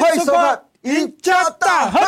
欢迎收看《赢家大亨》，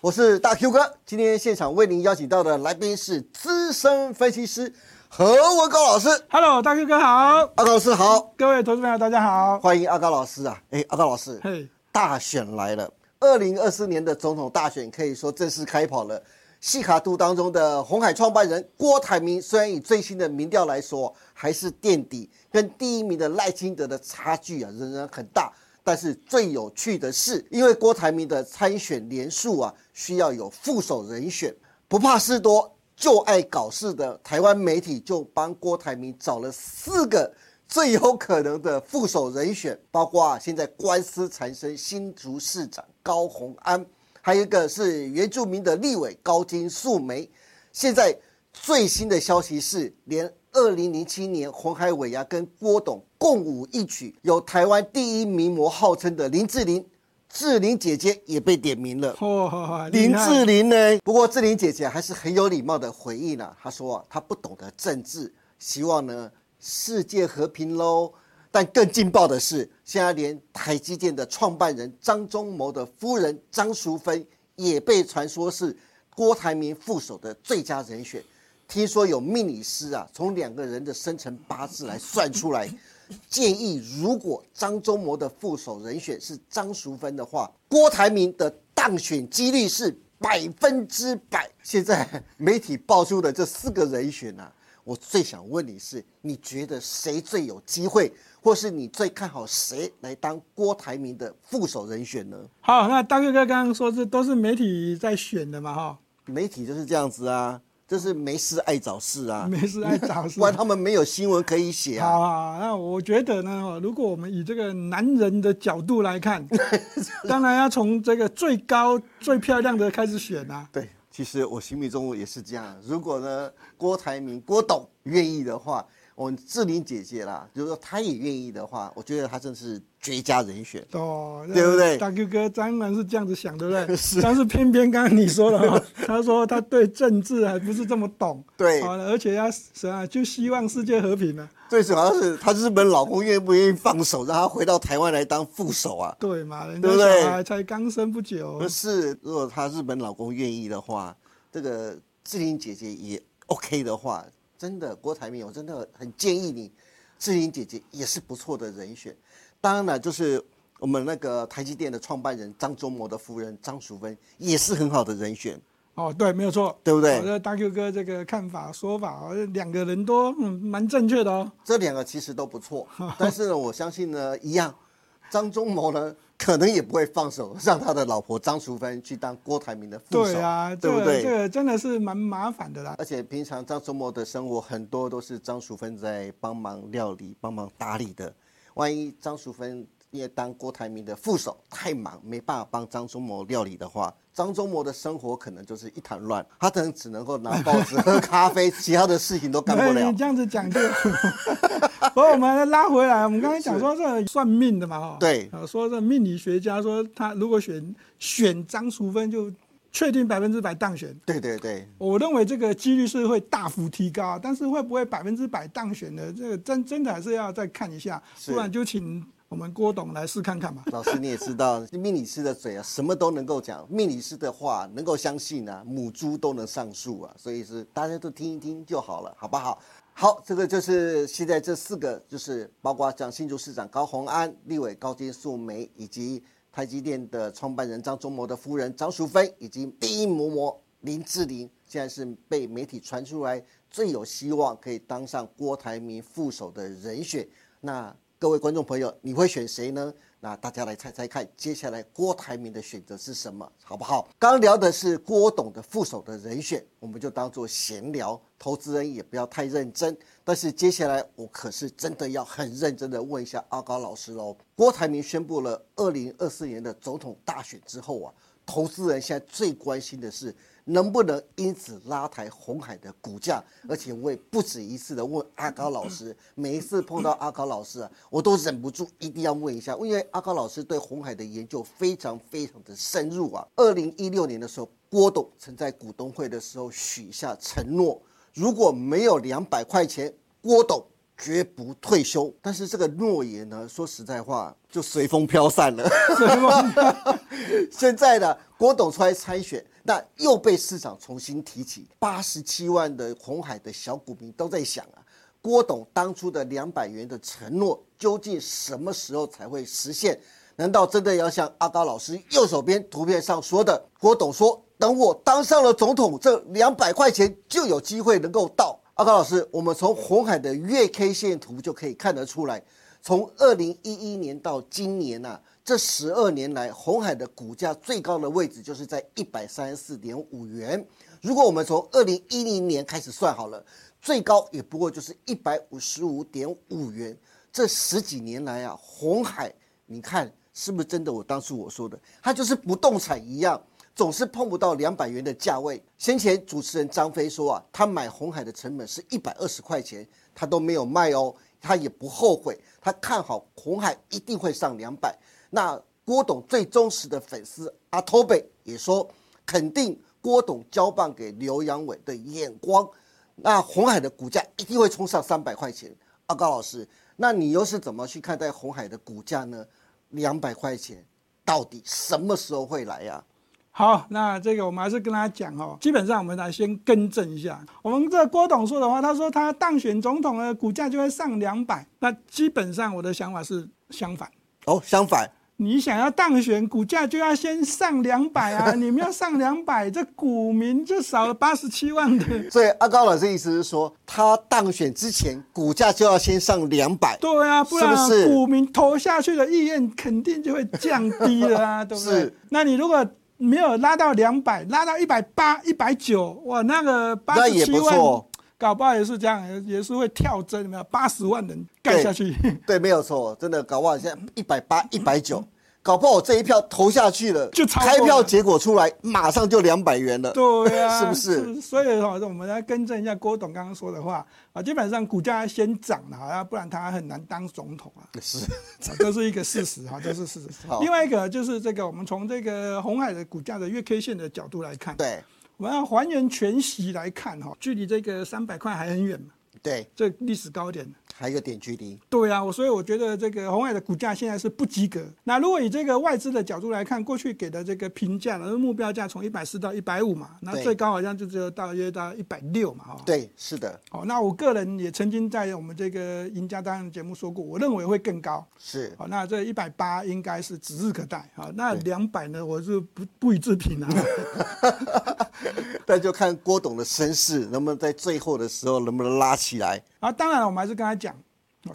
我是大 Q 哥。今天现场为您邀请到的来宾是资深分析师何文高老师。Hello，大 Q 哥好，阿高老师好，各位投资朋友大家好。欢迎阿高老师啊！哎，阿高老师，嘿，大选来了，二零二四年的总统大选可以说正式开跑了。西卡度当中的红海创办人郭台铭，虽然以最新的民调来说还是垫底，跟第一名的赖清德的差距啊仍然很大。但是最有趣的是，因为郭台铭的参选连数啊，需要有副手人选，不怕事多，就爱搞事的台湾媒体就帮郭台铭找了四个最有可能的副手人选，包括啊现在官司缠身新竹市长高虹安，还有一个是原住民的立委高金素梅。现在最新的消息是，连二零零七年红海尾牙跟郭董共舞一曲，有台湾第一名模号称的林志玲，志玲姐姐也被点名了。哦，林志玲呢？不过志玲姐姐还是很有礼貌的回应了、她说啊，她不懂得政治，希望呢世界和平喽。但更劲爆的是，现在连台积电的创办人张忠谋的夫人张淑芬也被传说是郭台铭副手的最佳人选。听说有命理师啊，从两个人的生辰八字来算出来，建议如果张忠谋的副手人选是张淑芬的话，郭台铭的当选几率是百分之百。现在媒体爆出的这四个人选啊，我最想问你是，你觉得谁最有机会，或是你最看好谁来当郭台铭的副手人选呢？好，那大哥哥刚刚说这都是媒体在选的嘛，哈，媒体就是这样子啊，就是没事爱找事啊，没事爱找事不然他们没有新闻可以写啊。好啊，那我觉得呢，如果我们以这个男人的角度来看，当然要从这个最高最漂亮的开始选啊。对，其实我心目中也是这样。如果呢，郭台铭、郭董愿意的话，我们志玲姐姐啦，就是说她也愿意的话，我觉得她真是绝佳人选。哦，对不对大 Q 哥当然是这样子想，对不对？但是偏偏刚刚你说了哈，他说他对政治还不是这么懂，对好而且他什么就希望世界和平呢、最主要是他日本老公愿不愿意放手，让他回到台湾来当副手啊？对嘛？人家对不对才刚生不久不，是，如果他日本老公愿意的话，这个志玲姐姐也 OK 的话，真的郭台铭，我真的很建议你，志玲姐姐也是不错的人选。当然了，就是我们那个台积电的创办人张忠谋的夫人张淑芬也是很好的人选，哦，对，没有错，对不对我？的大 Q 哥这个看法说法，哦两个人都嗯蛮正确的哦。这两个其实都不错，但是呢，我相信呢，一样，张忠谋呢可能也不会放手让他的老婆张淑芬去当郭台铭的副手，对啊，对不对？这个真的是蛮麻烦的啦。而且平常张忠谋的生活很多都是张淑芬在帮忙料理、帮忙打理的。万一张淑芬因为当郭台铭的副手太忙，没办法帮张忠谋料理的话，张忠谋的生活可能就是一团乱，他可能只能够拿报纸、喝咖啡，其他的事情都干不了 哎你。这样子讲就，不过我们拉回来，我们刚才讲说这算命的嘛，哈，对呃说这命理学家说他如果选选张淑芬，就确定百分之百当选。对对对，我认为这个几率是会大幅提高，但是会不会百分之百当选呢？这个真真的还是要再看一下，不然就请我们郭董来试看看吧。老师你也知道，命理师的嘴啊，什么都能够讲。命理师的话能够相信啊，母猪都能上树啊，所以是大家都听一听就好了，好不好？好，这个就是现在这四个，就是包括像新竹市长高虹安、立委高金素梅，以及台积电的创办人张忠谋的夫人张淑芬，以及第一嬷嬷林志玲，现在是被媒体传出来最有希望可以当上郭台铭副手的人选。那各位观众朋友，你会选谁呢？那大家来猜猜看，接下来郭台铭的选择是什么，好不好？刚聊的是郭董的副手的人选，我们就当做闲聊，投资人也不要太认真。但是接下来我可是真的要很认真的问一下阿高老师喽。郭台铭宣布了二零二四年的总统大选之后啊，投资人现在最关心的是能不能因此拉抬红海的股价，而且我也不止一次的问阿高老师，每一次碰到阿高老师啊，我都忍不住一定要问一下，因为阿高老师对红海的研究非常非常的深入啊。二零一六年的时候，郭董曾在股东会的时候许下承诺，如果没有两百块钱，郭董绝不退休。但是这个诺言呢，说实在话，就随风飘散了。现在呢，郭董出来参选，那又被市场重新提起。八十七万的红海的小股民都在想啊，郭董当初的两百元的承诺，究竟什么时候才会实现？难道真的要像阿高老师右手边图片上说的，郭董说，等我当上了总统，这两百块钱就有机会能够到？阿高老师，我们从红海的月 K 线图就可以看得出来，从二零一一年到今年呐。这十二年来，红海的股价最高的位置就是在一百三十四点五元。如果我们从二零一零年开始算好了，最高也不过就是一百五十五点五元。这十几年来啊，红海，你看是不是真的？我当初我说的，它就是不动产一样，总是碰不到两百元的价位。先前主持人张飞说啊，他买红海的成本是一百二十块钱，他都没有卖哦，他也不后悔，他看好红海一定会上两百。那郭董最忠实的粉丝阿托贝也说，肯定郭董交棒给刘阳伟的眼光，那红海的股价一定会冲上三百块钱。阿高老师，那你又是怎么去看待红海的股价呢？两百块钱到底什么时候会来呀？好，那这个我们还是跟大家讲哦，基本上我们来先更正一下，我们这郭董说的话，他说他当选总统呢，股价就会上两百，那基本上我的想法是相反哦，相反。你想要当选，股价就要先上两百啊！你们要上两百，这股民就少了八十七万的。所以阿高老师意思是说，他当选之前，股价就要先上两百。对啊，不然股民投下去的意愿肯定就会降低了啊，对不对？那你如果没有拉到两百，拉到一百八、一百九，哇，那个八十七万，搞不好也是这样，也是会跳增，没有八十万人盖下去。对，没有错，真的搞不好现在一百八、一百九。搞不好这一票投下去了，就开票结果出来，马上就两百元了。对呀，是不是？所以哈，我们来更正一下郭董刚刚说的话啊，基本上股价先涨了，好像不然他很难当总统啊。是，这是一个事实哈，这是事实。另外一个就是这个，我们从这个红海的股价的月 K 线的角度来看，对，我们要还原全息来看哈，距离这个三百块还很远嘛。对，这历史高点还有点距离。对啊，我所以我觉得这个红海的股价现在是不及格。那如果以这个外资的角度来看，过去给的这个评价，呢，目标价从一百四到一百五嘛，那最高好像就只有大约到一百六嘛，哈。对，是的。哦，那我个人也曾经在我们这个赢家当然节目说过，我认为会更高。是。哦，那这一百八应该是指日可待。哦，那两百呢，我是不不予置评啊。那就看郭董的身世，能不能在最后的时候能不能拉起来。啊，当然我们还是跟他讲，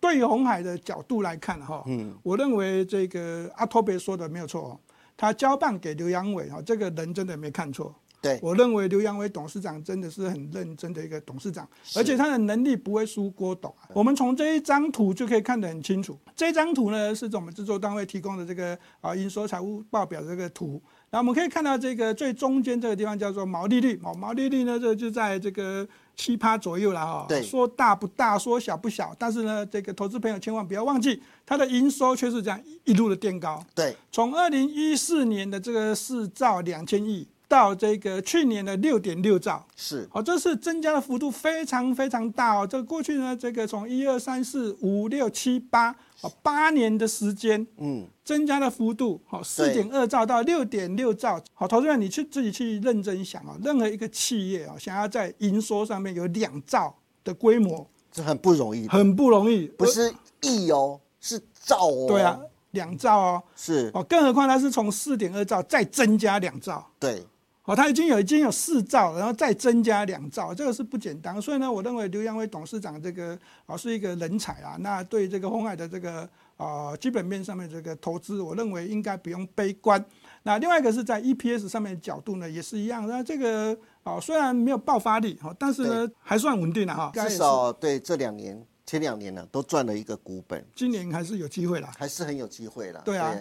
对于红海的角度来看，哈，嗯，我认为这个阿托别说的没有错，他交棒给刘阳伟，哈，这个人真的没看错。对，我认为刘阳伟董事长真的是很认真的一个董事长，而且他的能力不会输郭董。我们从这一张图就可以看得很清楚，这张图呢是我们制作单位提供的这个啊营收财务报表这个图。那我们可以看到这个最中间这个地方叫做毛利率，毛毛利率呢这就在这个七趴左右了哈。对，说大不大，说小不小，但是呢，这个投资朋友千万不要忘记，它的营收却是这样一路的垫高。对，从二零一四年的这个四兆两千亿。到这个去年的六点六兆，是。好，这是增加的幅度非常非常大哦。这过去呢，这个从一二三四五六七八，哦八年的时间，嗯，增加的幅度，好四点二兆到六点六兆，好，投资人你去自己去认真想啊，任何一个企业啊，想要在营收上面有两兆的规模，这很不容易，很不容易，不是亿哦，是兆哦，对啊，两兆哦，是。哦，更何况它是从四点二兆再增加两兆，对。哦，他已经有已经有四兆，然后再增加两兆，这个是不简单。所以呢，我认为刘扬威董事长这个啊是一个人才啊。那对这个红海的这个啊基本面上面这个投资，我认为应该不用悲观。那另外一个是在 EPS 上面的角度呢，也是一样。那这个啊虽然没有爆发力哈，但是呢还算稳定了哈。至少对这两年前两年呢都赚了一个股本，今年还是有机会了，还是很有机会了。对啊。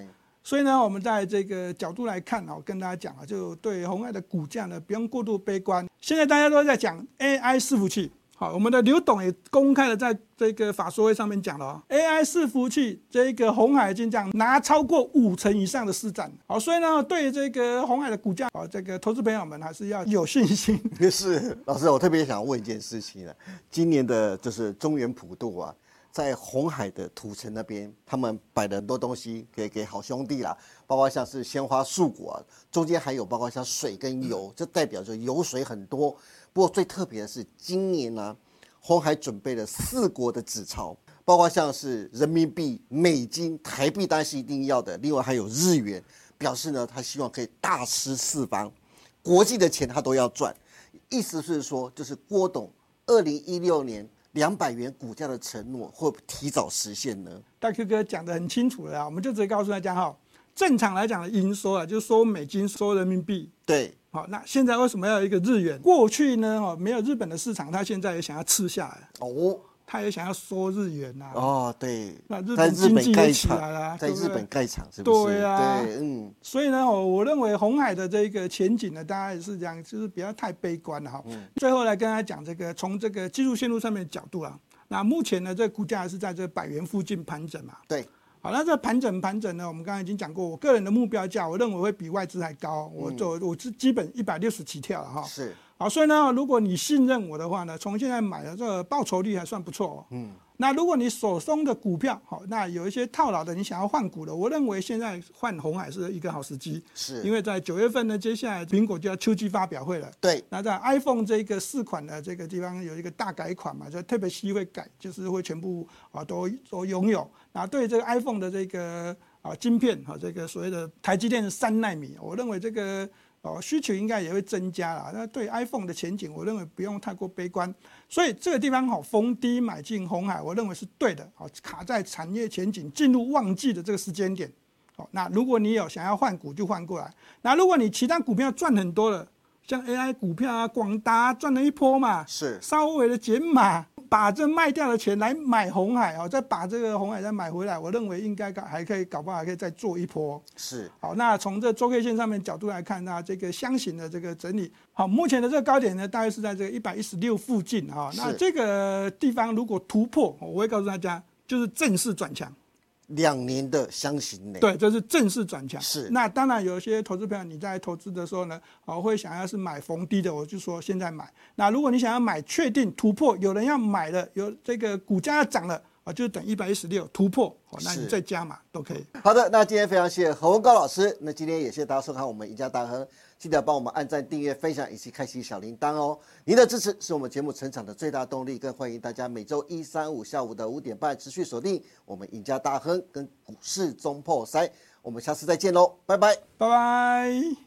所以呢，我们在这个角度来看啊，跟大家讲啊，就对红海的股价呢，不用过度悲观。现在大家都在讲 AI 伺服器。好，我们的刘董也公开的在这个法说会上面讲了啊，AI 伺服器这个红海已经这样拿超过五成以上的市占。好，所以呢，对这个红海的股价，啊，这个投资朋友们还是要有信心。是，老师，我特别想问一件事情呢，今年的就是中原普渡啊，在红海的土城那边，他们摆了很多东西给给好兄弟啦，包括像是鲜花素果，中间还有包括像水跟油，这代表着油水很多。不过最特别的是，今年呢，红海准备了四国的纸钞，包括像是人民币、美金、台币，当然是一定要的，另外还有日元，表示呢他希望可以大吃四方，国际的钱他都要赚。意思是说，就是郭董二零一六年两百元股价的承诺会提早实现呢？大 Q 哥讲的很清楚了，我们就直接告诉大家哈，正常来讲的营收啊，就是收美金、收人民币。对，好，那现在为什么要有一个日元？过去呢，哦，没有日本的市场，他现在也想要吃下来。哦。他也想要收日元呐。哦，对。那日本经济也起来了，在日本盖厂是不是？对啊，对，嗯。所以呢，我我认为红海的这个前景呢，大家也是这样，就是不要太悲观了哈。最后来跟大家讲这个，从这个技术线路上面的角度啊，那目前呢，这股价是在这百元附近盘整嘛。对。好，那这盘整盘整呢，我们刚才已经讲过，我个人的目标价，我认为会比外资还高。我做我是基本一百六十起跳了哈。是。好，所以呢，如果你信任我的话呢，从现在买的这个报酬率还算不错哦。嗯。那如果你手中的股票好，那有一些套牢的，你想要换股的，我认为现在换红海是一个好时机。是。因为在九月份呢，接下来苹果就要秋季发表会了。对。那在 iPhone 这个四款的这个地方有一个大改款嘛，就特别稀会改，就是会全部啊都都拥有。那对这个 iPhone 的这个啊晶片啊，这个所谓的台积电三纳米，我认为这个。哦，需求应该也会增加了。那对 iPhone 的前景，我认为不用太过悲观。所以这个地方好逢低买进红海，我认为是对的。好，卡在产业前景进入旺季的这个时间点。好，那如果你有想要换股，就换过来。那如果你其他股票赚很多了，像 AI 股票啊，广达赚了一波嘛，是稍微的减码。把这卖掉的钱来买红海哦，再把这个红海再买回来，我认为应该搞还可以搞不好还可以再做一波。是好，那从这周 K 线上面角度来看，那这个箱型的这个整理，好，目前的这个高点呢，大约是在这个一百一十六附近啊。那这个地方如果突破，我会告诉大家，就是正式转强。两年的箱型呢，对，这是正式转强。是，那当然有些投资朋友你在投资的时候呢，哦，会想要是买逢低的，我就说现在买。那如果你想要买确定突破，有人要买了，有这个股价要涨了，啊，就等一百一十六突破，哦，那你再加码都可以。好的，那今天非常谢谢何文高老师，那今天也谢谢大家收看我们赢家大亨。记得帮我们按赞、订阅、分享以及开启小铃铛哦！您的支持是我们节目成长的最大动力，更欢迎大家每周一、三、五下午的五点半持续锁定我们赢家大亨跟股市中破塞。我们下次再见喽，拜拜，拜拜。